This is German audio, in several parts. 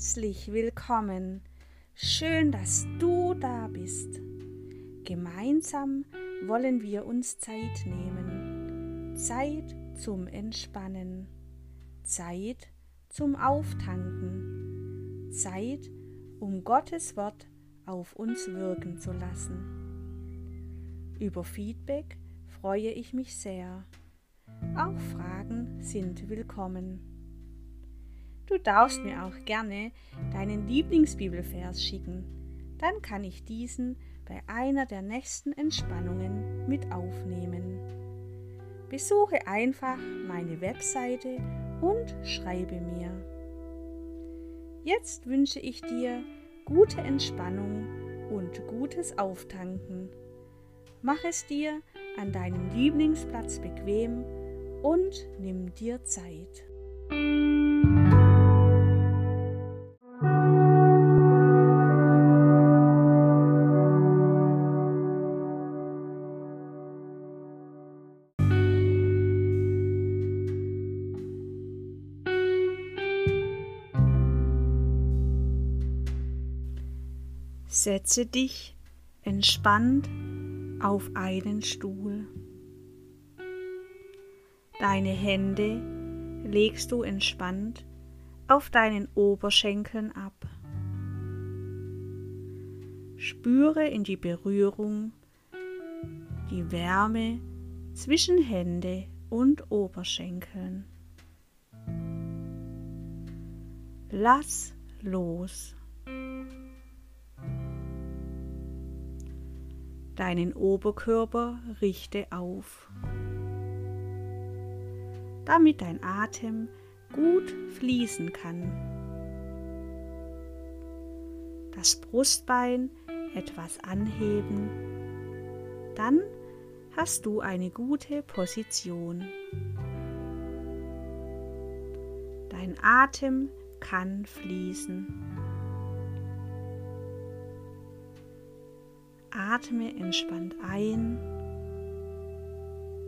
Herzlich willkommen. Schön, dass du da bist. Gemeinsam wollen wir uns Zeit nehmen. Zeit zum Entspannen. Zeit zum Auftanken. Zeit, um Gottes Wort auf uns wirken zu lassen. Über Feedback freue ich mich sehr. Auch Fragen sind willkommen. Du darfst mir auch gerne deinen Lieblingsbibelvers schicken. Dann kann ich diesen bei einer der nächsten Entspannungen mit aufnehmen. Besuche einfach meine Webseite und schreibe mir. Jetzt wünsche ich dir gute Entspannung und gutes Auftanken. Mach es dir an deinem Lieblingsplatz bequem und nimm dir Zeit. Setze dich entspannt auf einen Stuhl. Deine Hände legst du entspannt auf deinen Oberschenkeln ab. Spüre in die Berührung, die Wärme zwischen Hände und Oberschenkeln. Lass los. Deinen Oberkörper richte auf, damit dein Atem gut fließen kann. Das Brustbein etwas anheben, dann hast du eine gute Position. Dein Atem kann fließen. Atme entspannt ein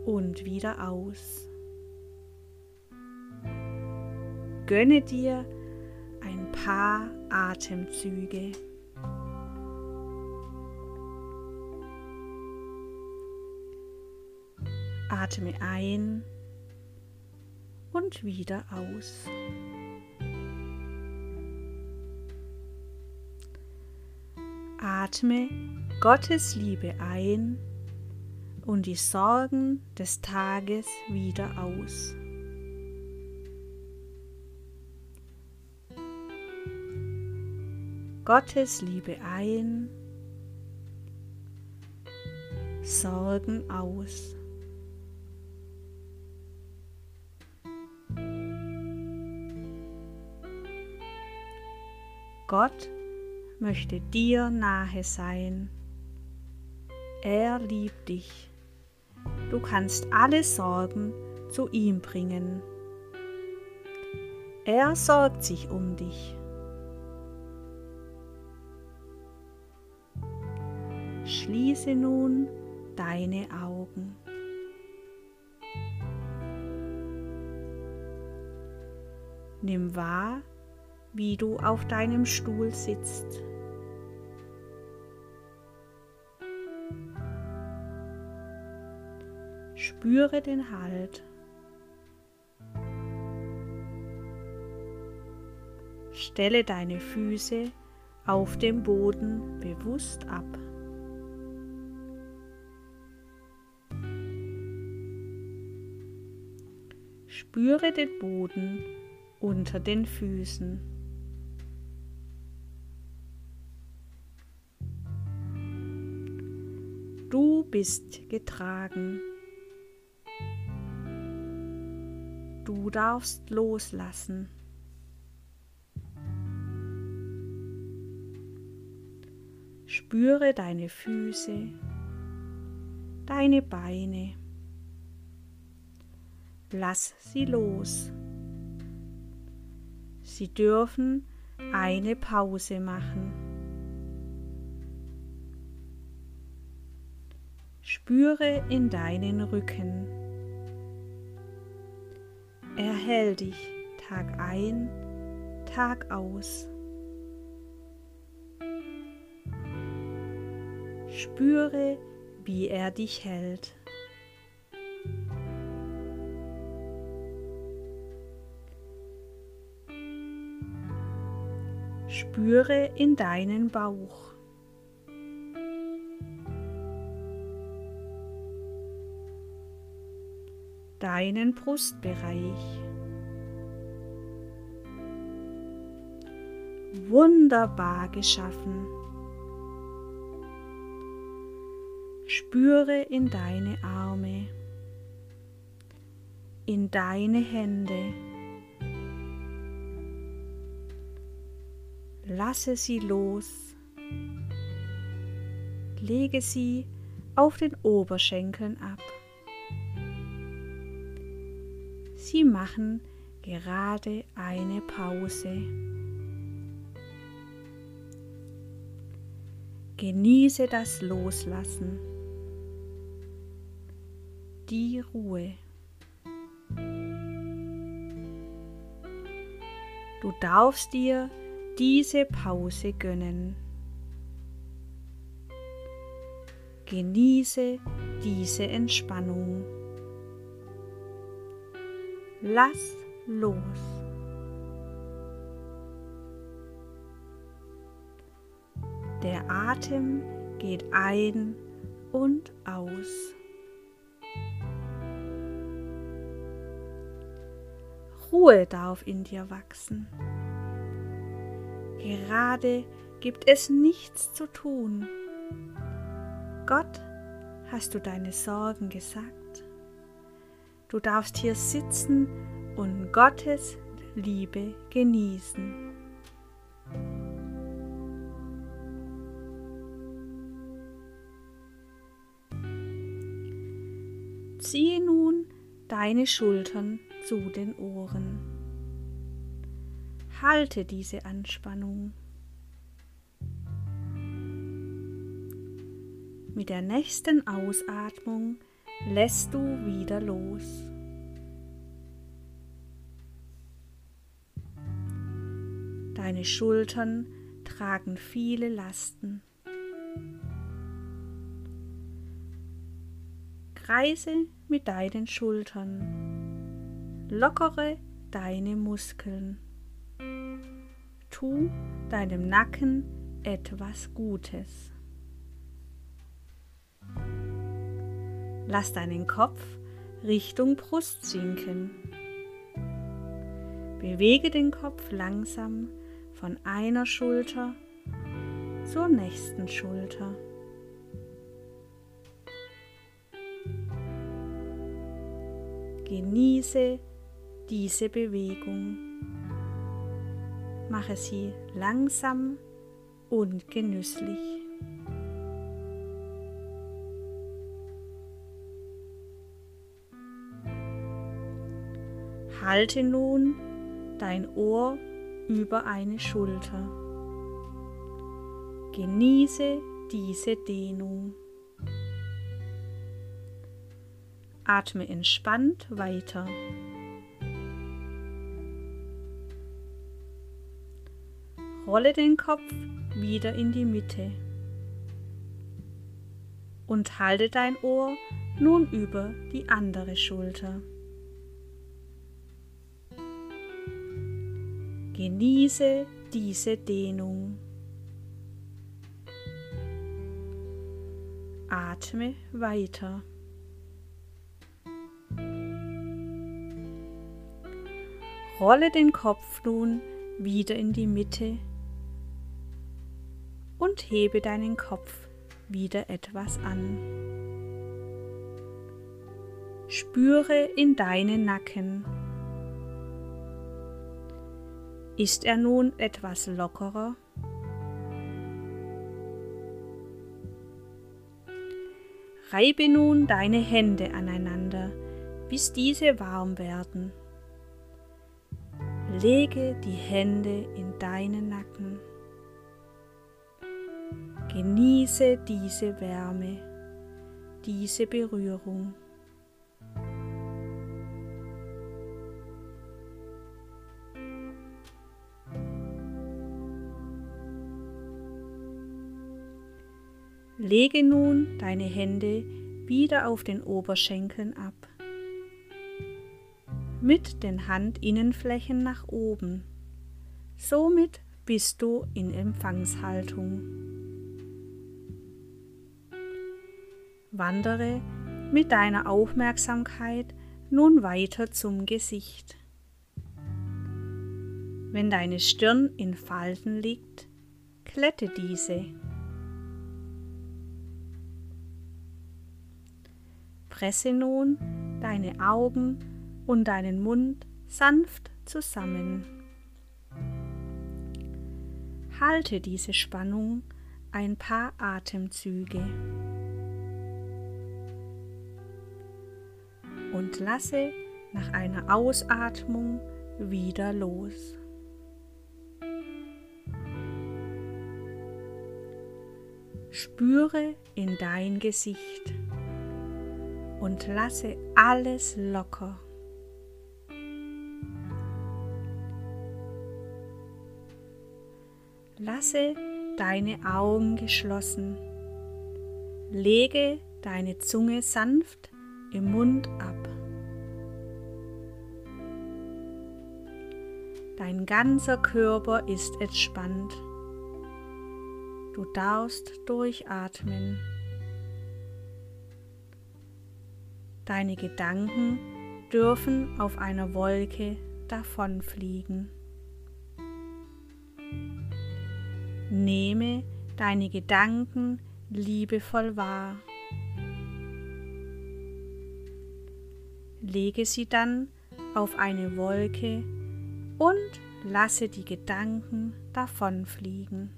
und wieder aus. Gönne dir ein paar Atemzüge. Atme ein und wieder aus. Atme Gottes Liebe ein und die Sorgen des Tages wieder aus. Gottes Liebe ein, Sorgen aus. Gott möchte dir nahe sein. Er liebt dich. Du kannst alle Sorgen zu ihm bringen. Er sorgt sich um dich. Schließe nun deine Augen. Nimm wahr, wie du auf deinem Stuhl sitzt. Spüre den Halt. Stelle deine Füße auf dem Boden bewusst ab. Spüre den Boden unter den Füßen. Du bist getragen. Du darfst loslassen. Spüre deine Füße, deine Beine. Lass sie los. Sie dürfen eine Pause machen. Spüre in deinen Rücken. Er hält dich Tag ein, Tag aus. Spüre, wie er dich hält. Spüre in deinen Bauch. Deinen Brustbereich. Wunderbar geschaffen. Spüre in deine Arme, in deine Hände. Lasse sie los. Lege sie auf den Oberschenkeln ab. Sie machen gerade eine Pause. Genieße das Loslassen die Ruhe. Du darfst dir diese Pause gönnen. Genieße diese Entspannung. Lass los. Der Atem geht ein und aus. Ruhe darf in dir wachsen. Gerade gibt es nichts zu tun. Gott, hast du deine Sorgen gesagt? Du darfst hier sitzen und Gottes Liebe genießen. Ziehe nun deine Schultern zu den Ohren. Halte diese Anspannung. Mit der nächsten Ausatmung lässt du wieder los. Deine Schultern tragen viele Lasten. Kreise mit deinen Schultern Lockere deine Muskeln. Tu deinem Nacken etwas Gutes. Lass deinen Kopf Richtung Brust sinken. Bewege den Kopf langsam von einer Schulter zur nächsten Schulter. Genieße diese Bewegung. Mache sie langsam und genüsslich. Halte nun dein Ohr über eine Schulter. Genieße diese Dehnung. Atme entspannt weiter. Rolle den Kopf wieder in die Mitte und halte dein Ohr nun über die andere Schulter. Genieße diese Dehnung. Atme weiter. Rolle den Kopf nun wieder in die Mitte und hebe deinen Kopf wieder etwas an. Spüre in deinen Nacken. Ist er nun etwas lockerer? Reibe nun deine Hände aneinander, bis diese warm werden. Lege die Hände in deinen Nacken. Genieße diese Wärme, diese Berührung. Lege nun deine Hände wieder auf den Oberschenkeln ab. Mit den Handinnenflächen nach oben. Somit bist du in Empfangshaltung. Wandere mit deiner Aufmerksamkeit nun weiter zum Gesicht. Wenn deine Stirn in Falten liegt, klette diese. Presse nun deine Augen und deinen Mund sanft zusammen. Halte diese Spannung ein paar Atemzüge und lasse nach einer Ausatmung wieder los. Spüre in dein Gesicht und lasse alles locker. Lasse deine Augen geschlossen. Lege deine Zunge sanft im Mund ab. Dein ganzer Körper ist entspannt. Du darfst durchatmen. Deine Gedanken dürfen auf einer Wolke davonfliegen. Nehme deine Gedanken liebevoll wahr. Lege sie dann auf eine Wolke und lasse die Gedanken davonfliegen.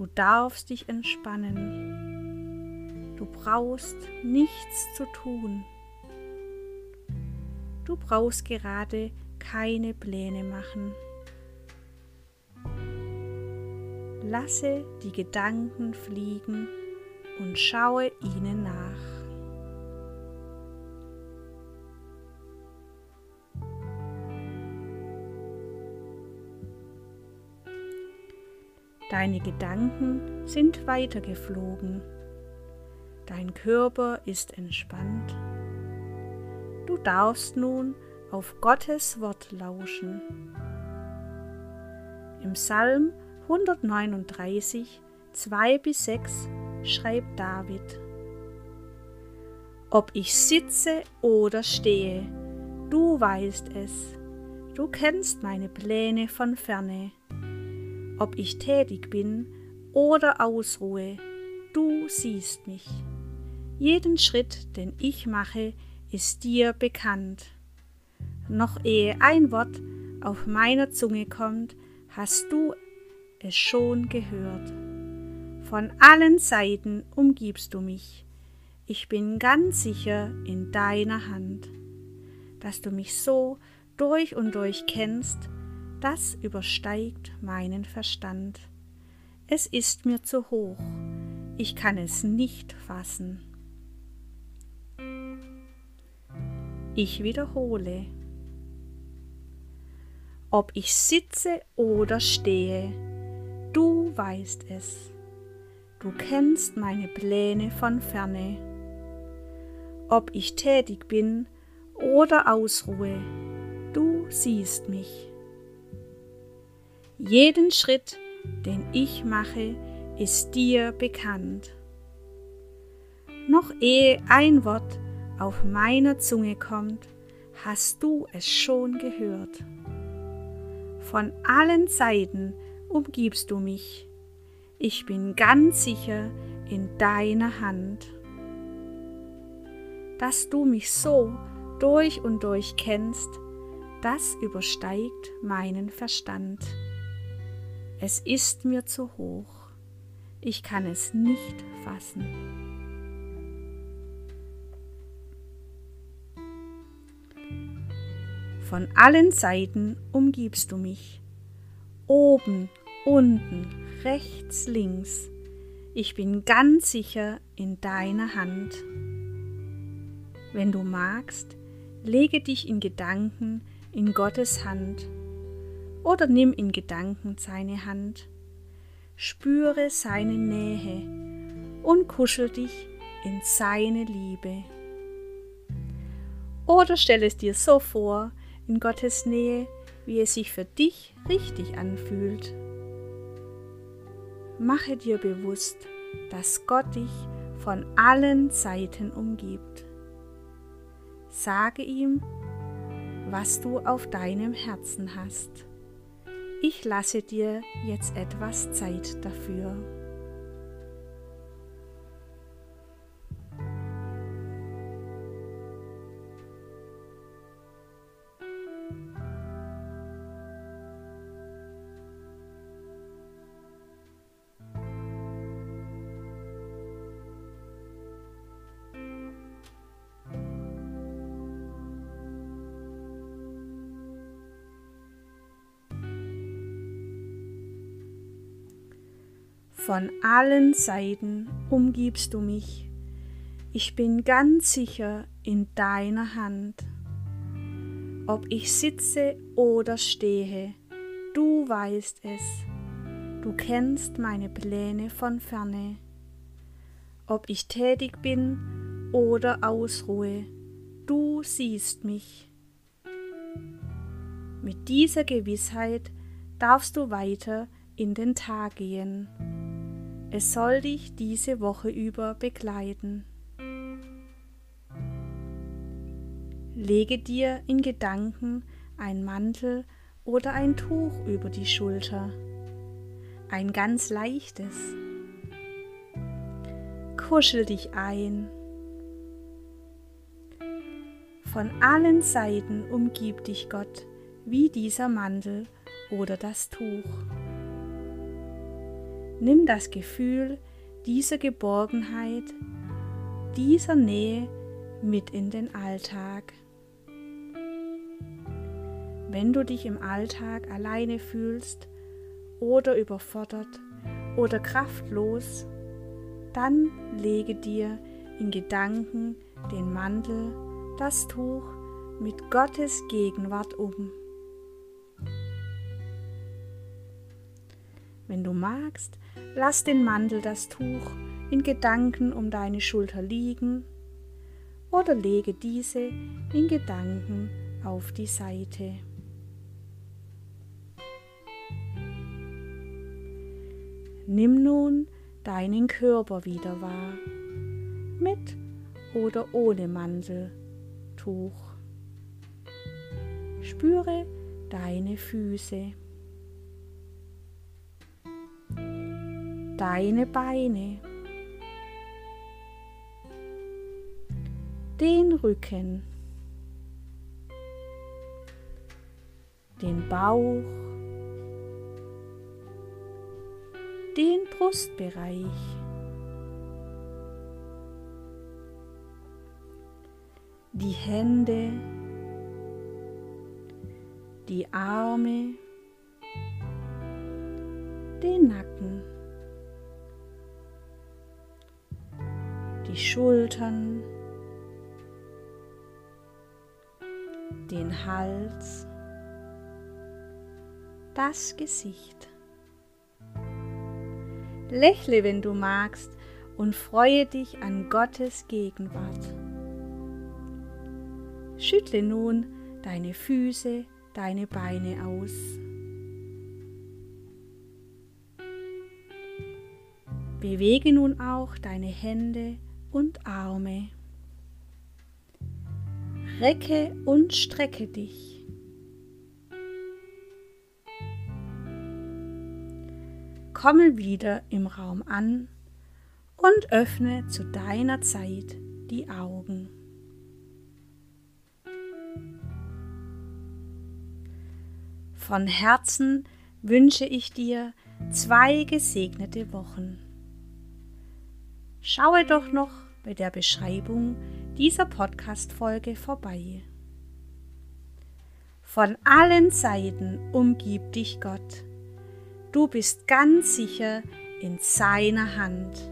Du darfst dich entspannen. Du brauchst nichts zu tun. Du brauchst gerade keine Pläne machen. Lasse die Gedanken fliegen und schaue ihnen nach. Deine Gedanken sind weitergeflogen. Dein Körper ist entspannt. Du darfst nun auf Gottes Wort lauschen. Im Psalm 139, 2 bis 6 schreibt David, Ob ich sitze oder stehe, du weißt es, du kennst meine Pläne von ferne. Ob ich tätig bin oder ausruhe, du siehst mich. Jeden Schritt, den ich mache, ist dir bekannt. Noch ehe ein Wort auf meiner Zunge kommt, hast du es schon gehört. Von allen Seiten umgibst du mich. Ich bin ganz sicher in deiner Hand. Dass du mich so durch und durch kennst, das übersteigt meinen Verstand. Es ist mir zu hoch, ich kann es nicht fassen. Ich wiederhole. Ob ich sitze oder stehe, du weißt es. Du kennst meine Pläne von ferne. Ob ich tätig bin oder ausruhe, du siehst mich. Jeden Schritt, den ich mache, ist dir bekannt. Noch ehe ein Wort auf meiner Zunge kommt, hast du es schon gehört. Von allen Seiten umgibst du mich. Ich bin ganz sicher in deiner Hand. Dass du mich so durch und durch kennst, das übersteigt meinen Verstand. Es ist mir zu hoch. Ich kann es nicht fassen. Von allen Seiten umgibst du mich. Oben, unten, rechts, links. Ich bin ganz sicher in deiner Hand. Wenn du magst, lege dich in Gedanken in Gottes Hand oder nimm in Gedanken seine Hand. Spüre seine Nähe und kuschel dich in seine Liebe. Oder stell es dir so vor, in Gottes Nähe, wie es sich für dich richtig anfühlt. Mache dir bewusst, dass Gott dich von allen Seiten umgibt. Sage ihm, was du auf deinem Herzen hast. Ich lasse dir jetzt etwas Zeit dafür. Von allen Seiten umgibst du mich. Ich bin ganz sicher in deiner Hand. Ob ich sitze oder stehe, du weißt es. Du kennst meine Pläne von ferne. Ob ich tätig bin oder ausruhe, du siehst mich. Mit dieser Gewissheit darfst du weiter in den Tag gehen. Es soll dich diese Woche über begleiten. Lege dir in Gedanken ein Mantel oder ein Tuch über die Schulter, ein ganz leichtes. Kuschel dich ein. Von allen Seiten umgibt dich Gott wie dieser Mantel oder das Tuch. Nimm das Gefühl dieser Geborgenheit, dieser Nähe mit in den Alltag. Wenn du dich im Alltag alleine fühlst oder überfordert oder kraftlos, dann lege dir in Gedanken den Mantel, das Tuch mit Gottes Gegenwart um. Wenn du magst, lass den Mantel, das Tuch in Gedanken um deine Schulter liegen oder lege diese in Gedanken auf die Seite. Nimm nun deinen Körper wieder wahr, mit oder ohne Manteltuch. Spüre deine Füße. Deine Beine, den Rücken, den Bauch, den Brustbereich. Die Hände, die Arme, den Nacken. Die Schultern, den Hals, das Gesicht. Lächle, wenn du magst, und freue dich an Gottes Gegenwart. Schüttle nun deine Füße, deine Beine aus. Bewege nun auch deine Hände und Arme. Recke und strecke dich. Komme wieder im Raum an und öffne zu deiner Zeit die Augen. Von Herzen wünsche ich dir zwei gesegnete Wochen. Schaue doch noch bei der Beschreibung dieser Podcast-Folge vorbei. Von allen Seiten umgibt dich Gott. Du bist ganz sicher in seiner Hand.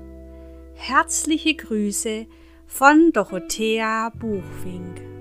Herzliche Grüße von Dorothea Buchfink.